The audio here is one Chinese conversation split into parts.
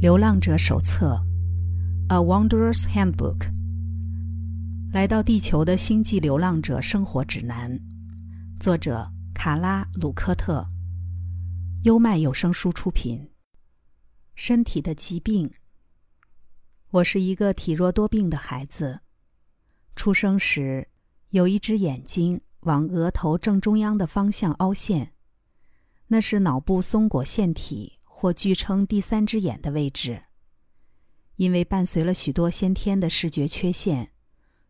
流浪者手册，《A Wanderer's Handbook》。来到地球的星际流浪者生活指南，作者卡拉·鲁科特。优麦有声书出品。身体的疾病。我是一个体弱多病的孩子。出生时，有一只眼睛往额头正中央的方向凹陷，那是脑部松果腺体。或据称第三只眼的位置，因为伴随了许多先天的视觉缺陷，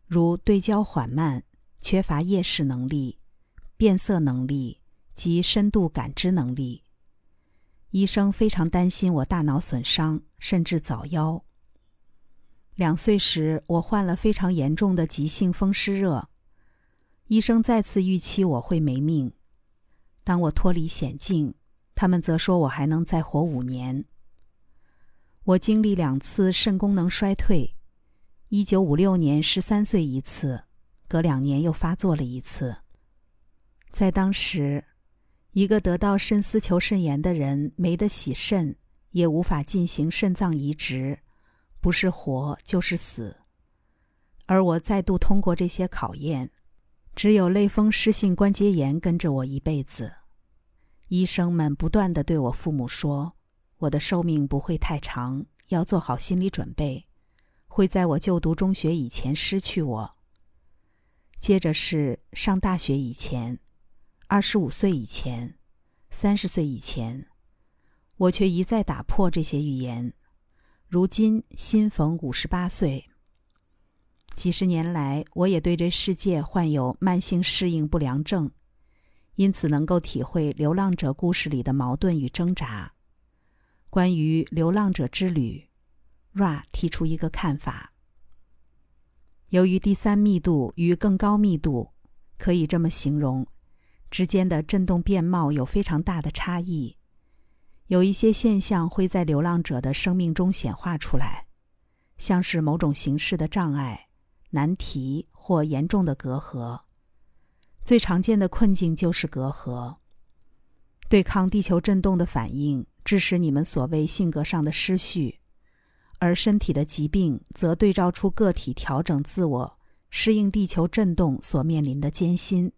如对焦缓慢、缺乏夜视能力、变色能力及深度感知能力。医生非常担心我大脑损伤，甚至早夭。两岁时，我患了非常严重的急性风湿热，医生再次预期我会没命。当我脱离险境。他们则说我还能再活五年。我经历两次肾功能衰退，一九五六年十三岁一次，隔两年又发作了一次。在当时，一个得到肾丝球肾炎的人没得洗肾，也无法进行肾脏移植，不是活就是死。而我再度通过这些考验，只有类风湿性关节炎跟着我一辈子。医生们不断的对我父母说：“我的寿命不会太长，要做好心理准备，会在我就读中学以前失去我。接着是上大学以前，二十五岁以前，三十岁以前，我却一再打破这些预言。如今新逢五十八岁，几十年来，我也对这世界患有慢性适应不良症。”因此，能够体会流浪者故事里的矛盾与挣扎。关于流浪者之旅，Ra 提出一个看法：由于第三密度与更高密度，可以这么形容，之间的振动变貌有非常大的差异。有一些现象会在流浪者的生命中显化出来，像是某种形式的障碍、难题或严重的隔阂。最常见的困境就是隔阂。对抗地球震动的反应，致使你们所谓性格上的失序；而身体的疾病，则对照出个体调整自我、适应地球震动所面临的艰辛。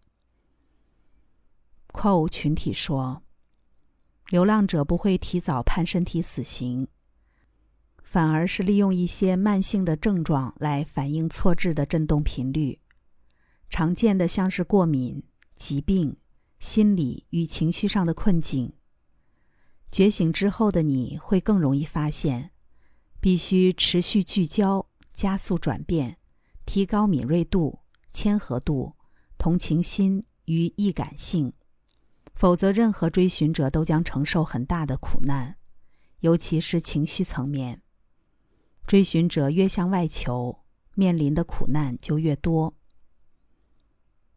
矿物群体说：“流浪者不会提早判身体死刑，反而是利用一些慢性的症状来反映错置的振动频率。”常见的像是过敏、疾病、心理与情绪上的困境。觉醒之后的你会更容易发现，必须持续聚焦、加速转变、提高敏锐度、谦和度、同情心与易感性，否则任何追寻者都将承受很大的苦难，尤其是情绪层面。追寻者越向外求，面临的苦难就越多。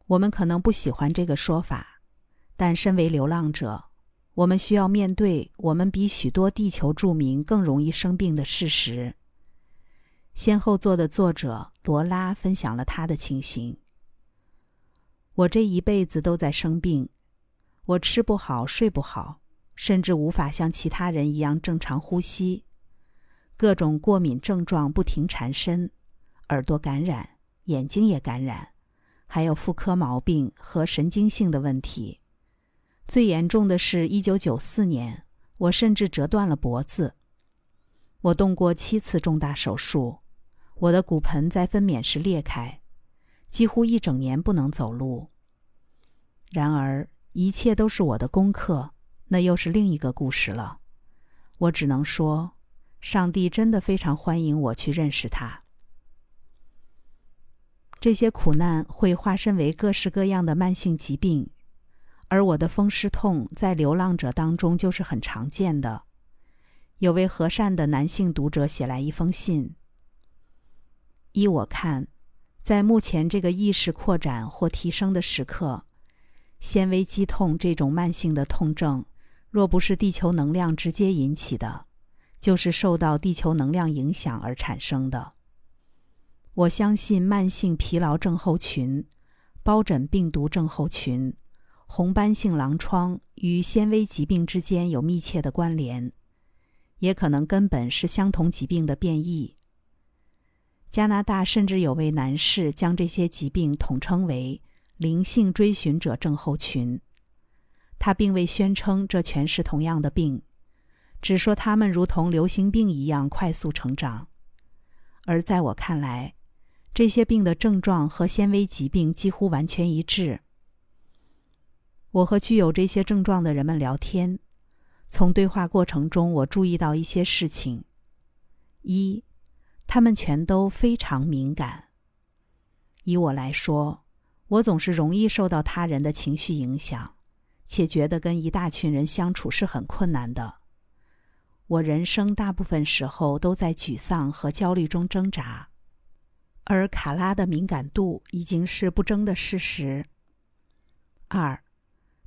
我们可能不喜欢这个说法，但身为流浪者，我们需要面对我们比许多地球住民更容易生病的事实。先后座的作者罗拉分享了他的情形：我这一辈子都在生病，我吃不好，睡不好，甚至无法像其他人一样正常呼吸，各种过敏症状不停缠身，耳朵感染，眼睛也感染。还有妇科毛病和神经性的问题，最严重的是一九九四年，我甚至折断了脖子。我动过七次重大手术，我的骨盆在分娩时裂开，几乎一整年不能走路。然而，一切都是我的功课，那又是另一个故事了。我只能说，上帝真的非常欢迎我去认识他。这些苦难会化身为各式各样的慢性疾病，而我的风湿痛在流浪者当中就是很常见的。有位和善的男性读者写来一封信：依我看，在目前这个意识扩展或提升的时刻，纤维肌痛这种慢性的痛症，若不是地球能量直接引起的，就是受到地球能量影响而产生的。我相信慢性疲劳症候群、疱疹病毒症候群、红斑性狼疮与纤维疾病之间有密切的关联。也可能根本是相同疾病的变异。加拿大甚至有位男士将这些疾病统称为“灵性追寻者症候群”。他并未宣称这全是同样的病，只说他们如同流行病一样快速成长。而在我看来，这些病的症状和纤维疾病几乎完全一致。我和具有这些症状的人们聊天，从对话过程中，我注意到一些事情：一，他们全都非常敏感。以我来说，我总是容易受到他人的情绪影响，且觉得跟一大群人相处是很困难的。我人生大部分时候都在沮丧和焦虑中挣扎，而卡拉的敏感度已经是不争的事实。二，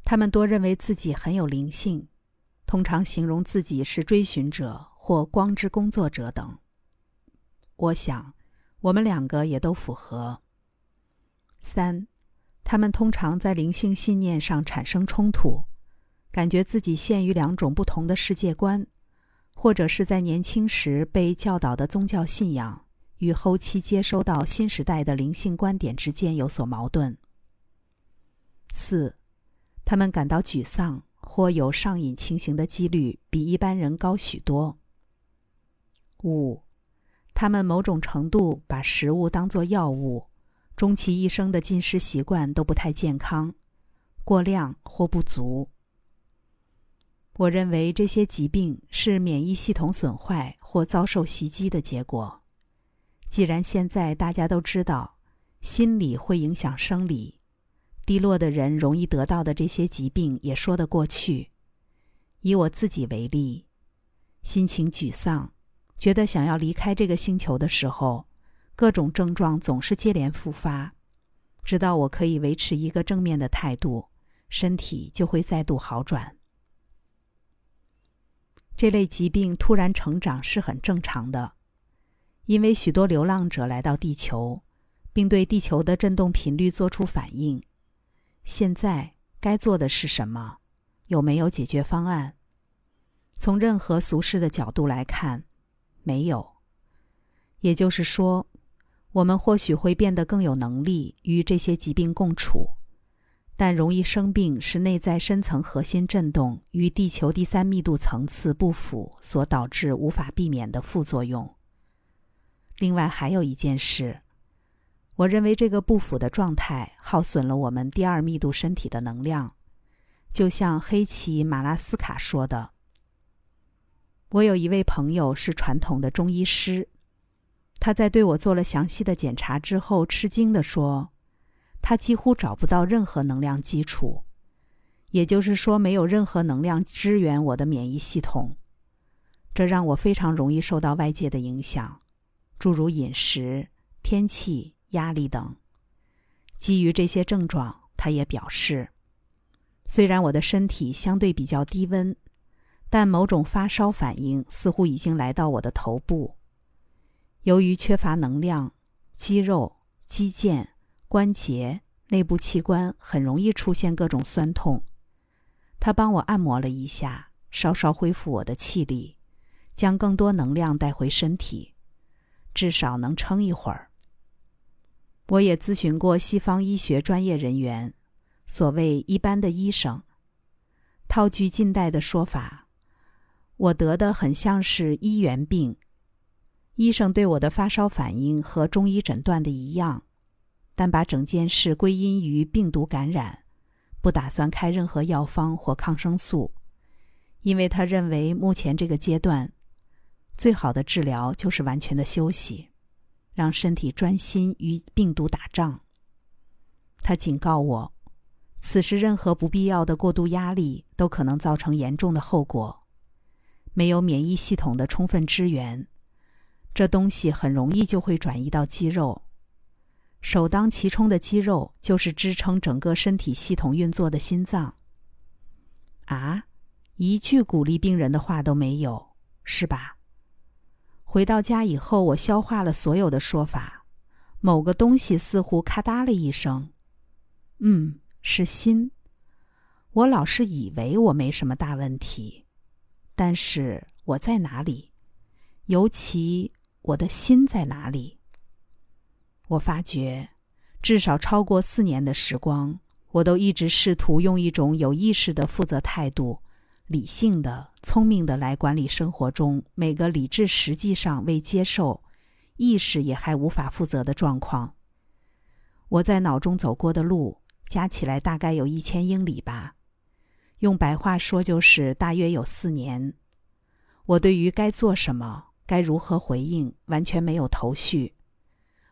他们多认为自己很有灵性，通常形容自己是追寻者或光之工作者等。我想，我们两个也都符合。三，他们通常在灵性信念上产生冲突，感觉自己陷于两种不同的世界观。或者是在年轻时被教导的宗教信仰与后期接收到新时代的灵性观点之间有所矛盾。四，他们感到沮丧或有上瘾情形的几率比一般人高许多。五，他们某种程度把食物当作药物，终其一生的进食习惯都不太健康，过量或不足。我认为这些疾病是免疫系统损坏或遭受袭击的结果。既然现在大家都知道，心理会影响生理，低落的人容易得到的这些疾病也说得过去。以我自己为例，心情沮丧，觉得想要离开这个星球的时候，各种症状总是接连复发，直到我可以维持一个正面的态度，身体就会再度好转。这类疾病突然成长是很正常的，因为许多流浪者来到地球，并对地球的振动频率做出反应。现在该做的是什么？有没有解决方案？从任何俗世的角度来看，没有。也就是说，我们或许会变得更有能力与这些疾病共处。但容易生病是内在深层核心振动与地球第三密度层次不符所导致无法避免的副作用。另外还有一件事，我认为这个不符的状态耗损了我们第二密度身体的能量，就像黑崎马拉斯卡说的。我有一位朋友是传统的中医师，他在对我做了详细的检查之后，吃惊地说。他几乎找不到任何能量基础，也就是说，没有任何能量支援我的免疫系统。这让我非常容易受到外界的影响，诸如饮食、天气、压力等。基于这些症状，他也表示，虽然我的身体相对比较低温，但某种发烧反应似乎已经来到我的头部。由于缺乏能量，肌肉、肌腱。关节内部器官很容易出现各种酸痛，他帮我按摩了一下，稍稍恢复我的气力，将更多能量带回身体，至少能撑一会儿。我也咨询过西方医学专业人员，所谓一般的医生。套句近代的说法，我得的很像是医源病，医生对我的发烧反应和中医诊断的一样。但把整件事归因于病毒感染，不打算开任何药方或抗生素，因为他认为目前这个阶段，最好的治疗就是完全的休息，让身体专心与病毒打仗。他警告我，此时任何不必要的过度压力都可能造成严重的后果。没有免疫系统的充分支援，这东西很容易就会转移到肌肉。首当其冲的肌肉就是支撑整个身体系统运作的心脏。啊，一句鼓励病人的话都没有，是吧？回到家以后，我消化了所有的说法，某个东西似乎咔嗒了一声。嗯，是心。我老是以为我没什么大问题，但是我在哪里？尤其我的心在哪里？我发觉，至少超过四年的时光，我都一直试图用一种有意识的负责态度、理性的、聪明的来管理生活中每个理智实际上未接受、意识也还无法负责的状况。我在脑中走过的路，加起来大概有一千英里吧。用白话说，就是大约有四年。我对于该做什么、该如何回应，完全没有头绪。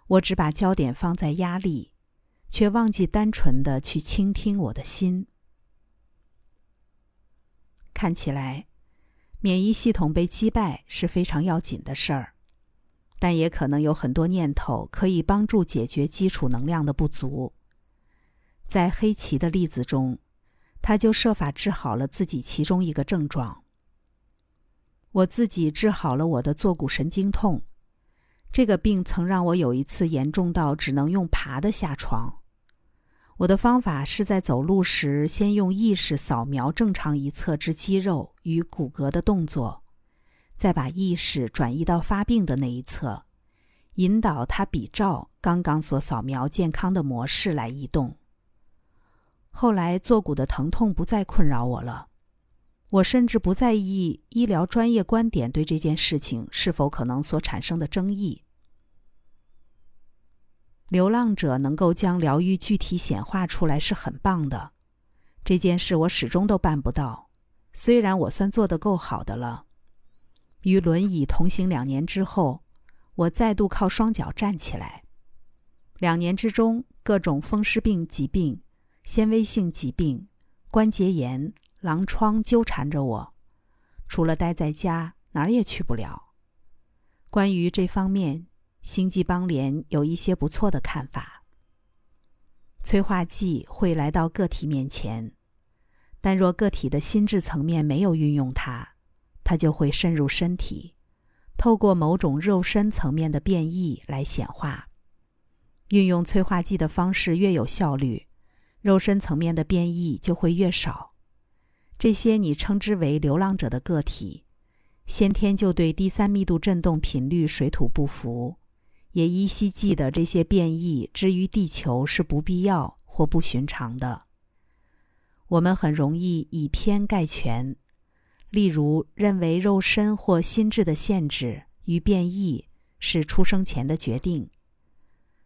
我只把焦点放在压力，却忘记单纯的去倾听我的心。看起来，免疫系统被击败是非常要紧的事儿，但也可能有很多念头可以帮助解决基础能量的不足。在黑棋的例子中。他就设法治好了自己其中一个症状。我自己治好了我的坐骨神经痛，这个病曾让我有一次严重到只能用爬的下床。我的方法是在走路时先用意识扫描正常一侧之肌肉与骨骼的动作，再把意识转移到发病的那一侧，引导它比照刚刚所扫描健康的模式来移动。后来坐骨的疼痛不再困扰我了，我甚至不在意医疗专业观点对这件事情是否可能所产生的争议。流浪者能够将疗愈具体显化出来是很棒的，这件事我始终都办不到，虽然我算做得够好的了。与轮椅同行两年之后，我再度靠双脚站起来。两年之中，各种风湿病疾病。纤维性疾病、关节炎、狼疮纠缠着我，除了待在家，哪儿也去不了。关于这方面，星际邦联有一些不错的看法。催化剂会来到个体面前，但若个体的心智层面没有运用它，它就会渗入身体，透过某种肉身层面的变异来显化。运用催化剂的方式越有效率。肉身层面的变异就会越少。这些你称之为流浪者的个体，先天就对第三密度振动频率水土不服，也依稀记得这些变异之于地球是不必要或不寻常的。我们很容易以偏概全，例如认为肉身或心智的限制与变异是出生前的决定。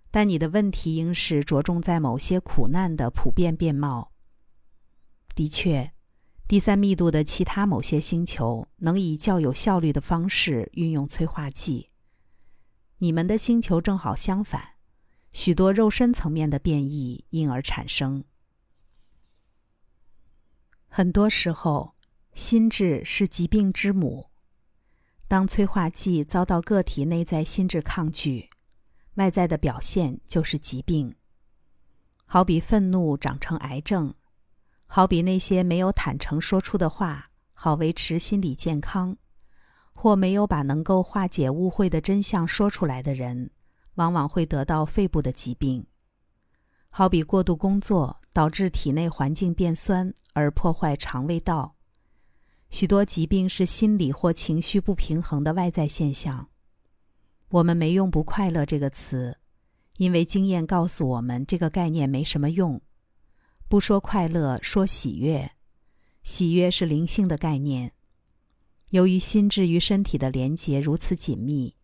但你的问题应是着重在某些苦难的普遍面貌。的确，第三密度的其他某些星球能以较有效率的方式运用催化剂。你们的星球正好相反，许多肉身层面的变异因而产生。很多时候，心智是疾病之母。当催化剂遭到个体内在心智抗拒。外在的表现就是疾病，好比愤怒长成癌症，好比那些没有坦诚说出的话，好维持心理健康，或没有把能够化解误会的真相说出来的人，往往会得到肺部的疾病。好比过度工作导致体内环境变酸而破坏肠胃道，许多疾病是心理或情绪不平衡的外在现象。我们没用“不快乐”这个词，因为经验告诉我们这个概念没什么用。不说快乐，说喜悦。喜悦是灵性的概念。由于心智与身体的连结如此紧密，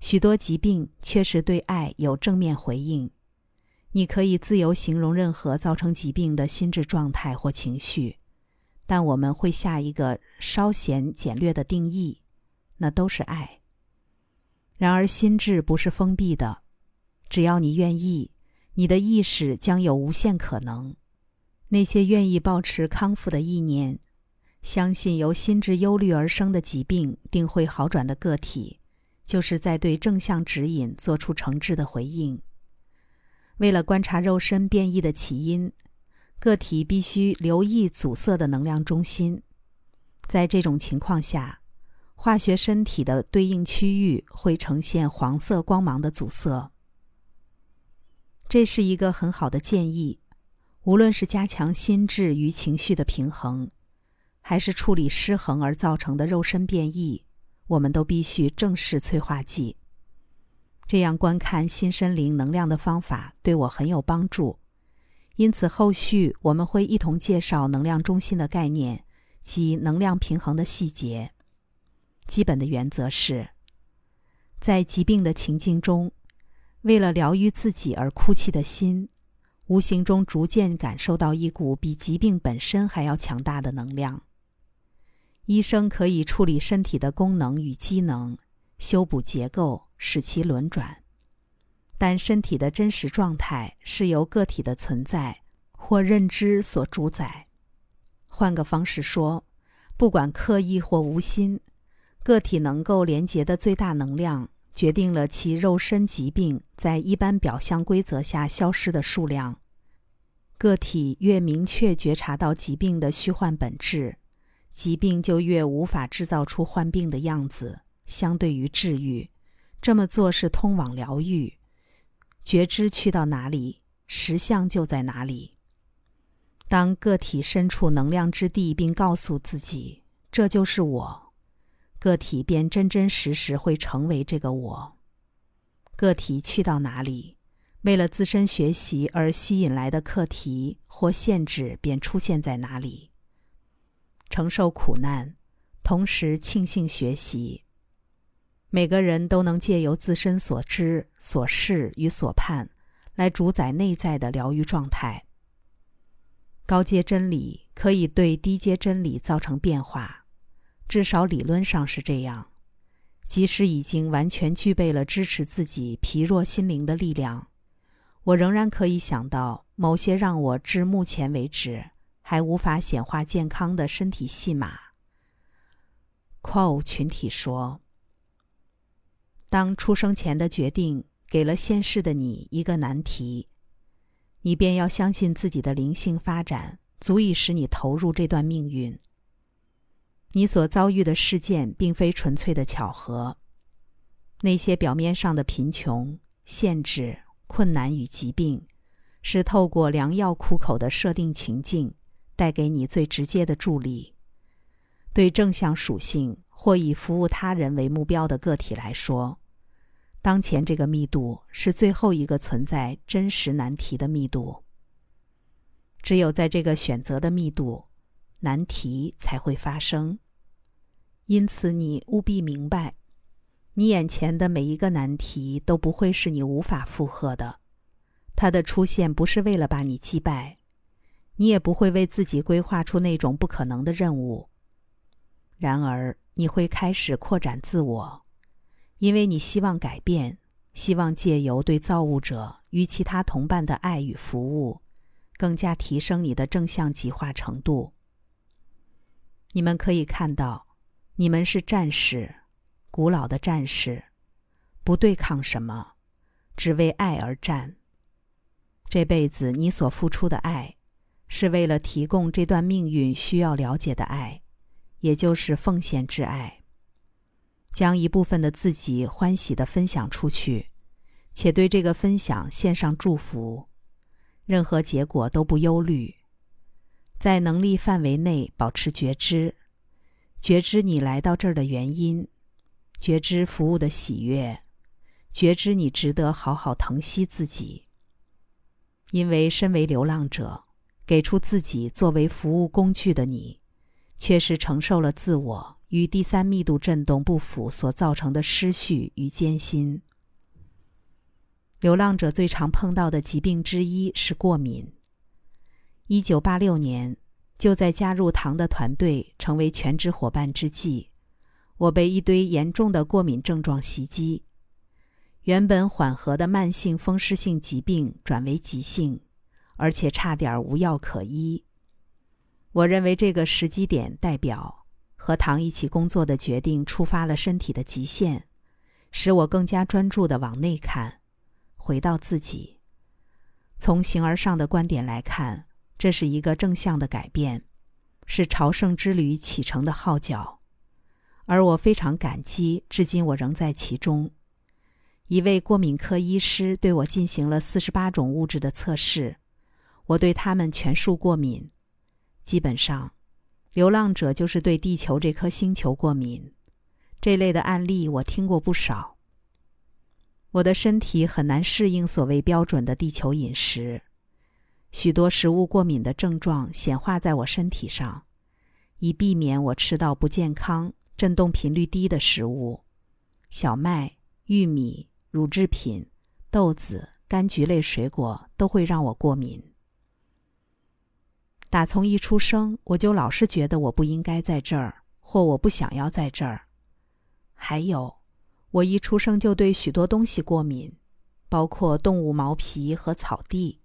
许多疾病确实对爱有正面回应。你可以自由形容任何造成疾病的心智状态或情绪，但我们会下一个稍显简略的定义，那都是爱。然而，心智不是封闭的，只要你愿意，你的意识将有无限可能。那些愿意保持康复的意念，相信由心智忧虑而生的疾病定会好转的个体，就是在对正向指引做出诚挚的回应。为了观察肉身变异的起因，个体必须留意阻塞的能量中心。在这种情况下，化学身体的对应区域会呈现黄色光芒的阻塞。这是一个很好的建议，无论是加强心智与情绪的平衡，还是处理失衡而造成的肉身变异，我们都必须正视催化剂。这样观看新身灵能量的方法对我很有帮助。因此，后续我们会一同介绍能量中心的概念及能量平衡的细节。基本的原则是，在疾病的情境中，为了疗愈自己而哭泣的心，无形中逐渐感受到一股比疾病本身还要强大的能量。医生可以处理身体的功能与机能，修补结构，使其轮转。但身体的真实状态是由个体的存在或认知所主宰。换个方式说，不管刻意或无心，个体能够连接的最大能量决定了其肉身疾病在一般表象规则下消失的数量。个体越明确觉察到疾病的虚幻本质，疾病就越无法制造出患病的样子。相对于治愈，这么做是通往疗愈。觉知去到哪里，实相就在哪里。当个体身处能量之地，并告诉自己这就是我，个体便真真实实会成为这个我。个体去到哪里，为了自身学习而吸引来的课题或限制便出现在哪里。承受苦难，同时庆幸学习。每个人都能借由自身所知、所视与所盼，来主宰内在的疗愈状态。高阶真理可以对低阶真理造成变化，至少理论上是这样。即使已经完全具备了支持自己疲弱心灵的力量，我仍然可以想到某些让我至目前为止还无法显化健康的身体戏码。Quo 群体说。当出生前的决定给了现世的你一个难题，你便要相信自己的灵性发展足以使你投入这段命运。你所遭遇的事件并非纯粹的巧合，那些表面上的贫穷、限制、困难与疾病，是透过良药苦口的设定情境，带给你最直接的助力。对正向属性或以服务他人为目标的个体来说。当前这个密度是最后一个存在真实难题的密度。只有在这个选择的密度，难题才会发生。因此，你务必明白，你眼前的每一个难题都不会是你无法负荷的。它的出现不是为了把你击败，你也不会为自己规划出那种不可能的任务。然而，你会开始扩展自我。因为你希望改变，希望借由对造物者与其他同伴的爱与服务，更加提升你的正向极化程度。你们可以看到，你们是战士，古老的战士，不对抗什么，只为爱而战。这辈子你所付出的爱，是为了提供这段命运需要了解的爱，也就是奉献之爱。将一部分的自己欢喜的分享出去，且对这个分享献上祝福，任何结果都不忧虑，在能力范围内保持觉知，觉知你来到这儿的原因，觉知服务的喜悦，觉知你值得好好疼惜自己。因为身为流浪者，给出自己作为服务工具的你，确实承受了自我。与第三密度振动不符所造成的失序与艰辛。流浪者最常碰到的疾病之一是过敏。一九八六年，就在加入唐的团队成为全职伙伴之际，我被一堆严重的过敏症状袭击。原本缓和的慢性风湿性疾病转为急性，而且差点无药可医。我认为这个时机点代表。和唐一起工作的决定触发了身体的极限，使我更加专注地往内看，回到自己。从形而上的观点来看，这是一个正向的改变，是朝圣之旅启程的号角，而我非常感激。至今我仍在其中。一位过敏科医师对我进行了四十八种物质的测试，我对他们全数过敏，基本上。流浪者就是对地球这颗星球过敏。这类的案例我听过不少。我的身体很难适应所谓标准的地球饮食，许多食物过敏的症状显化在我身体上，以避免我吃到不健康、振动频率低的食物，小麦、玉米、乳制品、豆子、柑橘类水果都会让我过敏。打从一出生，我就老是觉得我不应该在这儿，或我不想要在这儿。还有，我一出生就对许多东西过敏，包括动物毛皮和草地。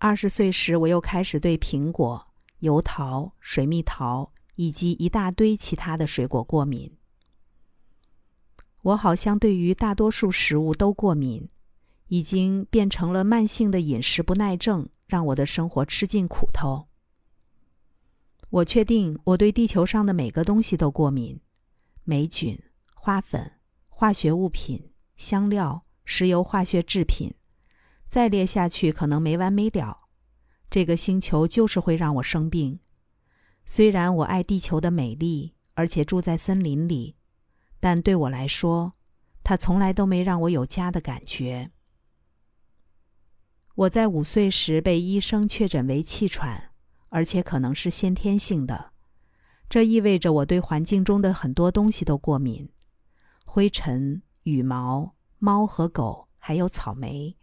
二十岁时，我又开始对苹果、油桃、水蜜桃以及一大堆其他的水果过敏。我好像对于大多数食物都过敏，已经变成了慢性的饮食不耐症，让我的生活吃尽苦头。我确定我对地球上的每个东西都过敏，霉菌。花粉、化学物品、香料、石油化学制品，再列下去可能没完没了。这个星球就是会让我生病。虽然我爱地球的美丽，而且住在森林里，但对我来说，它从来都没让我有家的感觉。我在五岁时被医生确诊为气喘，而且可能是先天性的。这意味着我对环境中的很多东西都过敏。灰尘、羽毛、猫和狗，还有草莓，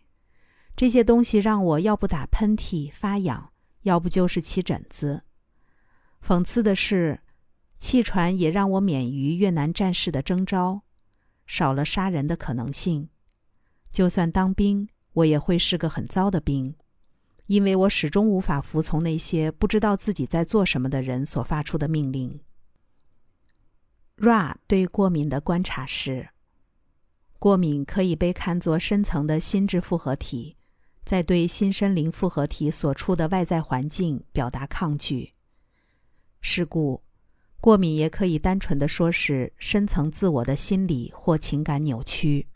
这些东西让我要不打喷嚏发痒，要不就是起疹子。讽刺的是，气喘也让我免于越南战士的征召，少了杀人的可能性。就算当兵，我也会是个很糟的兵，因为我始终无法服从那些不知道自己在做什么的人所发出的命令。Ra 对过敏的观察是：过敏可以被看作深层的心智复合体，在对新身灵复合体所处的外在环境表达抗拒。是故，过敏也可以单纯的说是深层自我的心理或情感扭曲。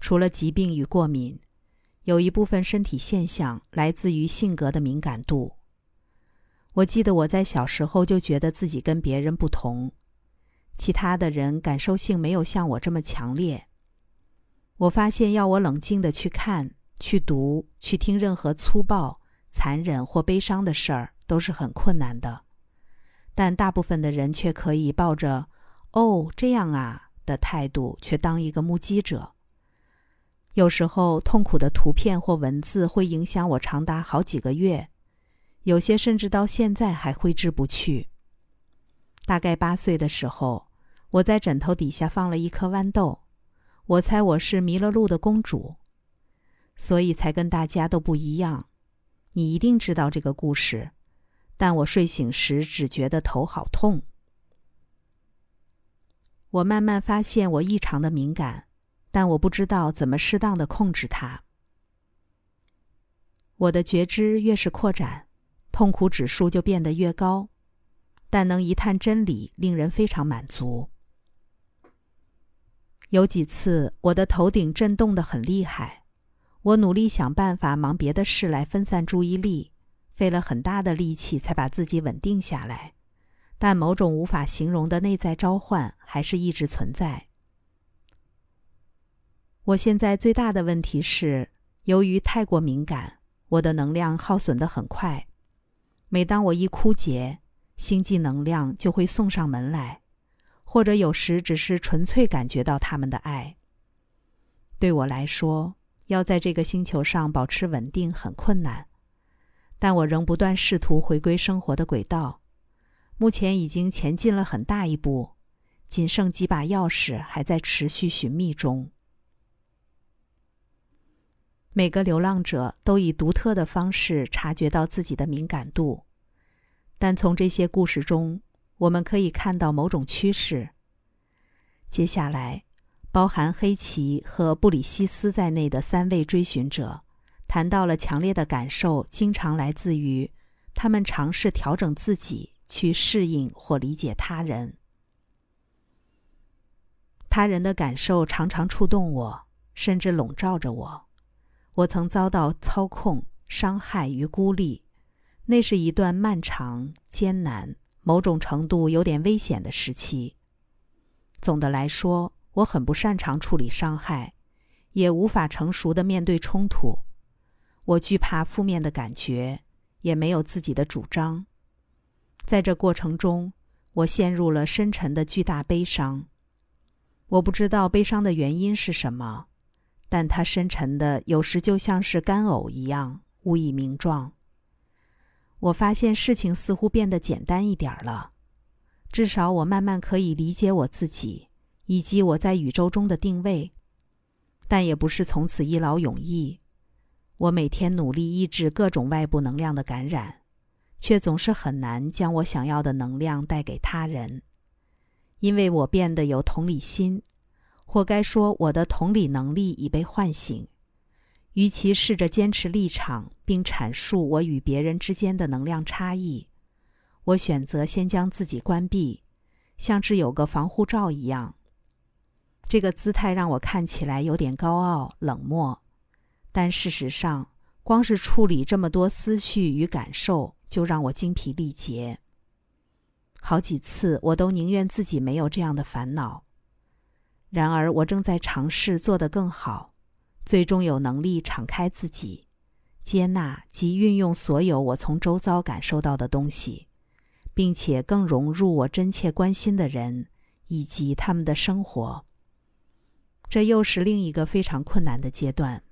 除了疾病与过敏，有一部分身体现象来自于性格的敏感度。我记得我在小时候就觉得自己跟别人不同。其他的人感受性没有像我这么强烈。我发现，要我冷静的去看、去读、去听任何粗暴、残忍或悲伤的事儿，都是很困难的。但大部分的人却可以抱着“哦，这样啊”的态度，却当一个目击者。有时候，痛苦的图片或文字会影响我长达好几个月，有些甚至到现在还挥之不去。大概八岁的时候，我在枕头底下放了一颗豌豆，我猜我是迷了路的公主，所以才跟大家都不一样。你一定知道这个故事，但我睡醒时只觉得头好痛。我慢慢发现我异常的敏感，但我不知道怎么适当的控制它。我的觉知越是扩展，痛苦指数就变得越高。但能一探真理，令人非常满足。有几次，我的头顶震动的很厉害，我努力想办法忙别的事来分散注意力，费了很大的力气才把自己稳定下来。但某种无法形容的内在召唤还是一直存在。我现在最大的问题是，由于太过敏感，我的能量耗损的很快。每当我一枯竭，星际能量就会送上门来，或者有时只是纯粹感觉到他们的爱。对我来说，要在这个星球上保持稳定很困难，但我仍不断试图回归生活的轨道。目前已经前进了很大一步，仅剩几把钥匙还在持续寻觅中。每个流浪者都以独特的方式察觉到自己的敏感度。但从这些故事中，我们可以看到某种趋势。接下来，包含黑奇和布里西斯在内的三位追寻者谈到了强烈的感受，经常来自于他们尝试调整自己，去适应或理解他人。他人的感受常常触动我，甚至笼罩着我。我曾遭到操控、伤害与孤立。那是一段漫长、艰难、某种程度有点危险的时期。总的来说，我很不擅长处理伤害，也无法成熟的面对冲突。我惧怕负面的感觉，也没有自己的主张。在这过程中，我陷入了深沉的巨大悲伤。我不知道悲伤的原因是什么，但它深沉的，有时就像是干呕一样，无以名状。我发现事情似乎变得简单一点了。至少我慢慢可以理解我自己，以及我在宇宙中的定位，但也不是从此一劳永逸。我每天努力抑制各种外部能量的感染，却总是很难将我想要的能量带给他人，因为我变得有同理心，或该说我的同理能力已被唤醒。与其试着坚持立场并阐述我与别人之间的能量差异。我选择先将自己关闭，像是有个防护罩一样。这个姿态让我看起来有点高傲、冷漠，但事实上，光是处理这么多思绪与感受，就让我精疲力竭。好几次，我都宁愿自己没有这样的烦恼。然而，我正在尝试做得更好，最终有能力敞开自己，接纳及运用所有我从周遭感受到的东西。并且更融入我真切关心的人以及他们的生活。这又是另一个非常困难的阶段。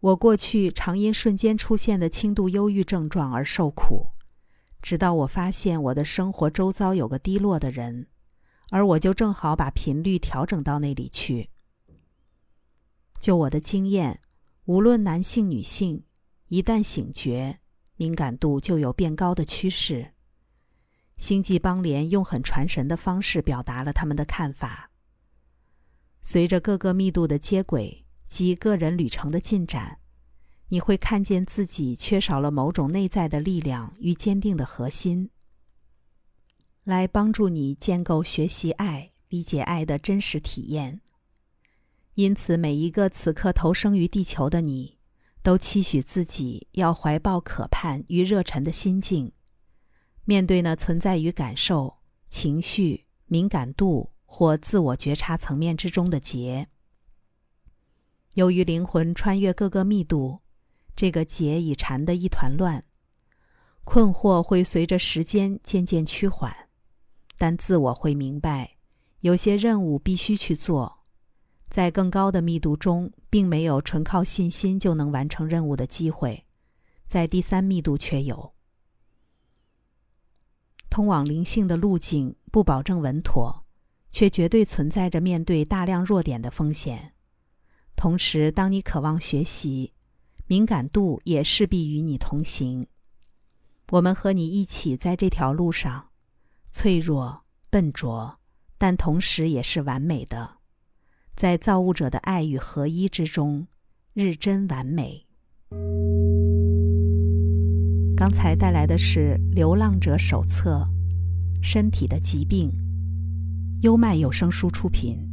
我过去常因瞬间出现的轻度忧郁症状而受苦，直到我发现我的生活周遭有个低落的人，而我就正好把频率调整到那里去。就我的经验，无论男性女性，一旦醒觉。敏感度就有变高的趋势。星际邦联用很传神的方式表达了他们的看法。随着各个密度的接轨及个人旅程的进展，你会看见自己缺少了某种内在的力量与坚定的核心，来帮助你建构学习爱、理解爱的真实体验。因此，每一个此刻投生于地球的你。都期许自己要怀抱渴盼与热忱的心境，面对那存在于感受、情绪、敏感度或自我觉察层面之中的结。由于灵魂穿越各个密度，这个结已缠得一团乱。困惑会随着时间渐渐趋缓，但自我会明白，有些任务必须去做。在更高的密度中，并没有纯靠信心就能完成任务的机会，在第三密度却有。通往灵性的路径不保证稳妥，却绝对存在着面对大量弱点的风险。同时，当你渴望学习，敏感度也势必与你同行。我们和你一起在这条路上，脆弱、笨拙，但同时也是完美的。在造物者的爱与合一之中，日臻完美。刚才带来的是《流浪者手册》，身体的疾病，优麦有声书出品。